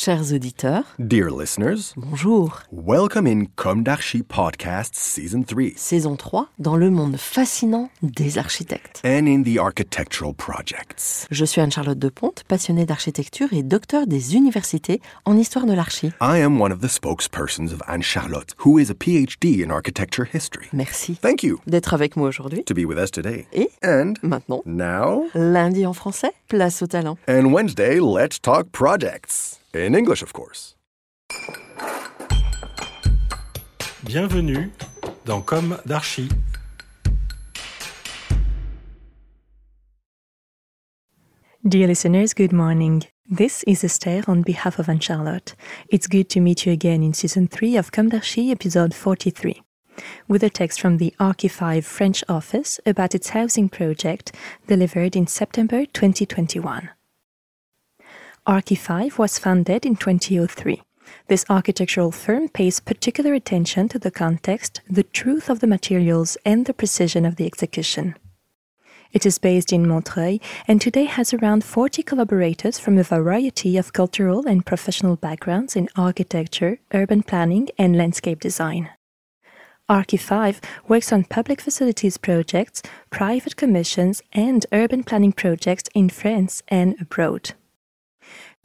Chers auditeurs, dear listeners, bonjour. Welcome in Comme d'Archi Podcast Season 3. Saison 3 dans le monde fascinant des architectes. And in the architectural projects. Je suis Anne-Charlotte Deponte, passionnée d'architecture et docteur des universités en histoire de l'archi. I am one of the spokespersons of Anne-Charlotte, who is a PhD in architecture history. Merci. Thank you. D'être avec moi aujourd'hui. To be with us today. Et And maintenant, now, lundi en français, place au talent. And Wednesday, let's talk projects. In English, of course. Bienvenue dans Comme d'Archi. Dear listeners, good morning. This is Esther on behalf of Anne Charlotte. It's good to meet you again in season 3 of Comme d'Archi, episode 43, with a text from the Archi5 French office about its housing project delivered in September 2021. Archi5 was founded in 2003. This architectural firm pays particular attention to the context, the truth of the materials, and the precision of the execution. It is based in Montreuil and today has around 40 collaborators from a variety of cultural and professional backgrounds in architecture, urban planning, and landscape design. Archi5 works on public facilities projects, private commissions, and urban planning projects in France and abroad.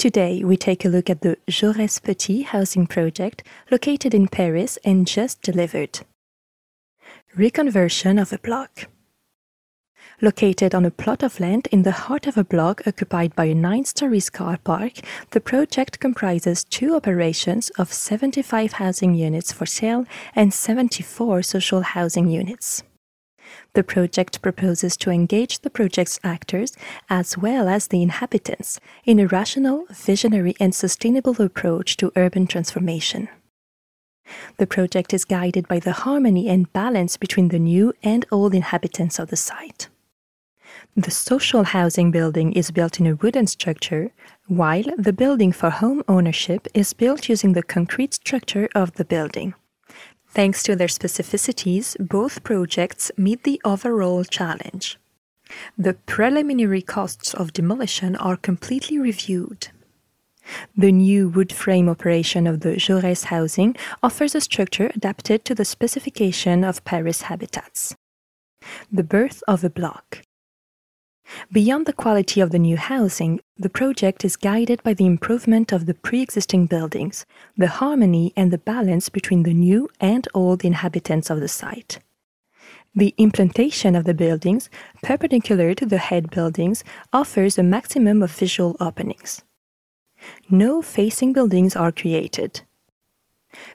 Today, we take a look at the Jaurès Petit housing project located in Paris and just delivered. Reconversion of a block. Located on a plot of land in the heart of a block occupied by a nine stories car park, the project comprises two operations of 75 housing units for sale and 74 social housing units. The project proposes to engage the project's actors as well as the inhabitants in a rational, visionary, and sustainable approach to urban transformation. The project is guided by the harmony and balance between the new and old inhabitants of the site. The social housing building is built in a wooden structure, while the building for home ownership is built using the concrete structure of the building. Thanks to their specificities, both projects meet the overall challenge. The preliminary costs of demolition are completely reviewed. The new wood frame operation of the Jaurès housing offers a structure adapted to the specification of Paris habitats. The birth of a block. Beyond the quality of the new housing, the project is guided by the improvement of the pre existing buildings, the harmony and the balance between the new and old inhabitants of the site. The implantation of the buildings, perpendicular to the head buildings, offers a maximum of visual openings. No facing buildings are created.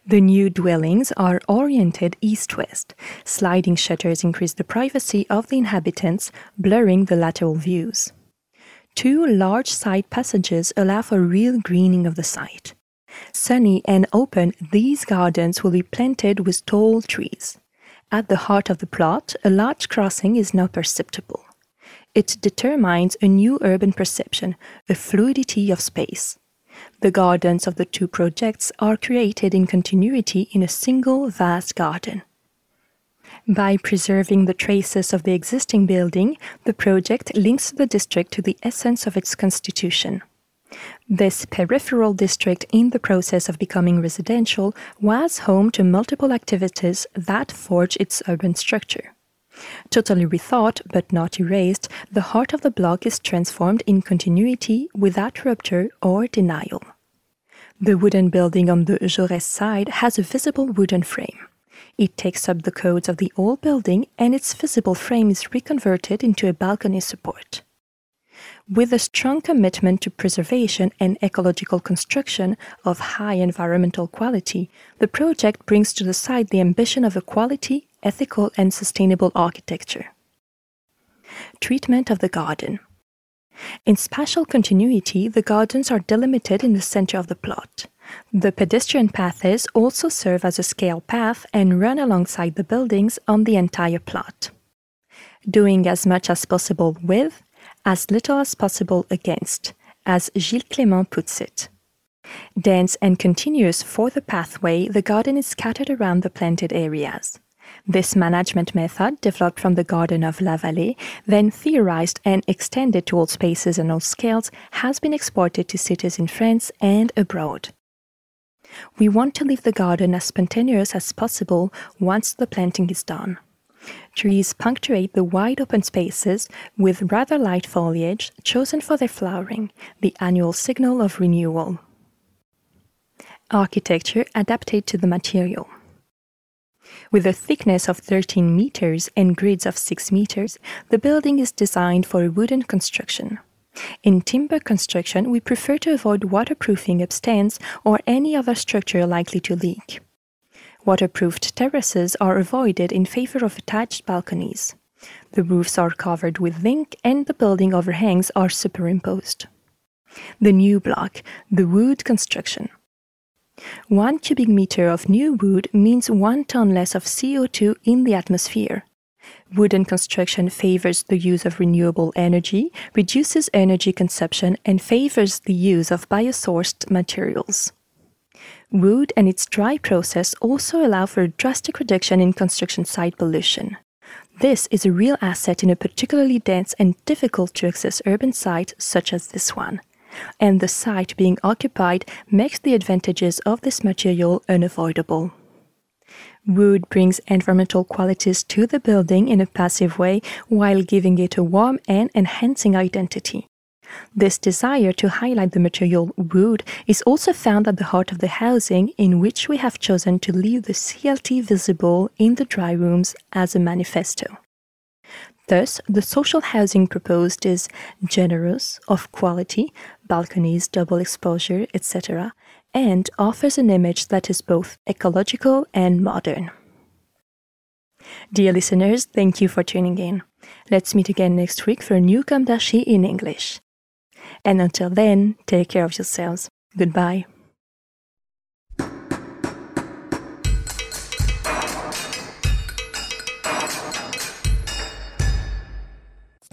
The new dwellings are oriented east west. Sliding shutters increase the privacy of the inhabitants, blurring the lateral views. Two large side passages allow for real greening of the site. Sunny and open, these gardens will be planted with tall trees. At the heart of the plot, a large crossing is now perceptible. It determines a new urban perception, a fluidity of space. The gardens of the two projects are created in continuity in a single vast garden. By preserving the traces of the existing building, the project links the district to the essence of its constitution. This peripheral district, in the process of becoming residential, was home to multiple activities that forge its urban structure. Totally rethought but not erased, the heart of the block is transformed in continuity without rupture or denial. The wooden building on the Jaurès side has a visible wooden frame. It takes up the codes of the old building and its visible frame is reconverted into a balcony support. With a strong commitment to preservation and ecological construction of high environmental quality, the project brings to the site the ambition of a quality, ethical, and sustainable architecture. Treatment of the garden. In spatial continuity, the gardens are delimited in the center of the plot. The pedestrian paths also serve as a scale path and run alongside the buildings on the entire plot. Doing as much as possible with, as little as possible against, as Gilles Clément puts it. Dense and continuous for the pathway, the garden is scattered around the planted areas. This management method, developed from the Garden of La Vallée, then theorized and extended to all spaces and all scales, has been exported to cities in France and abroad. We want to leave the garden as spontaneous as possible once the planting is done. Trees punctuate the wide open spaces with rather light foliage chosen for their flowering, the annual signal of renewal. Architecture adapted to the material. With a thickness of 13 meters and grids of 6 meters, the building is designed for a wooden construction. In timber construction, we prefer to avoid waterproofing upstands or any other structure likely to leak. Waterproofed terraces are avoided in favor of attached balconies. The roofs are covered with zinc and the building overhangs are superimposed. The new block, the wood construction. One cubic meter of new wood means one ton less of CO2 in the atmosphere. Wooden construction favors the use of renewable energy, reduces energy consumption, and favors the use of biosourced materials. Wood and its dry process also allow for a drastic reduction in construction site pollution. This is a real asset in a particularly dense and difficult to access urban site such as this one. And the site being occupied makes the advantages of this material unavoidable. Wood brings environmental qualities to the building in a passive way while giving it a warm and enhancing identity. This desire to highlight the material wood is also found at the heart of the housing, in which we have chosen to leave the CLT visible in the dry rooms as a manifesto. Thus, the social housing proposed is generous, of quality, balconies, double exposure, etc., and offers an image that is both ecological and modern. Dear listeners, thank you for tuning in. Let's meet again next week for a new d'Archi in English. And until then, take care of yourselves. Goodbye.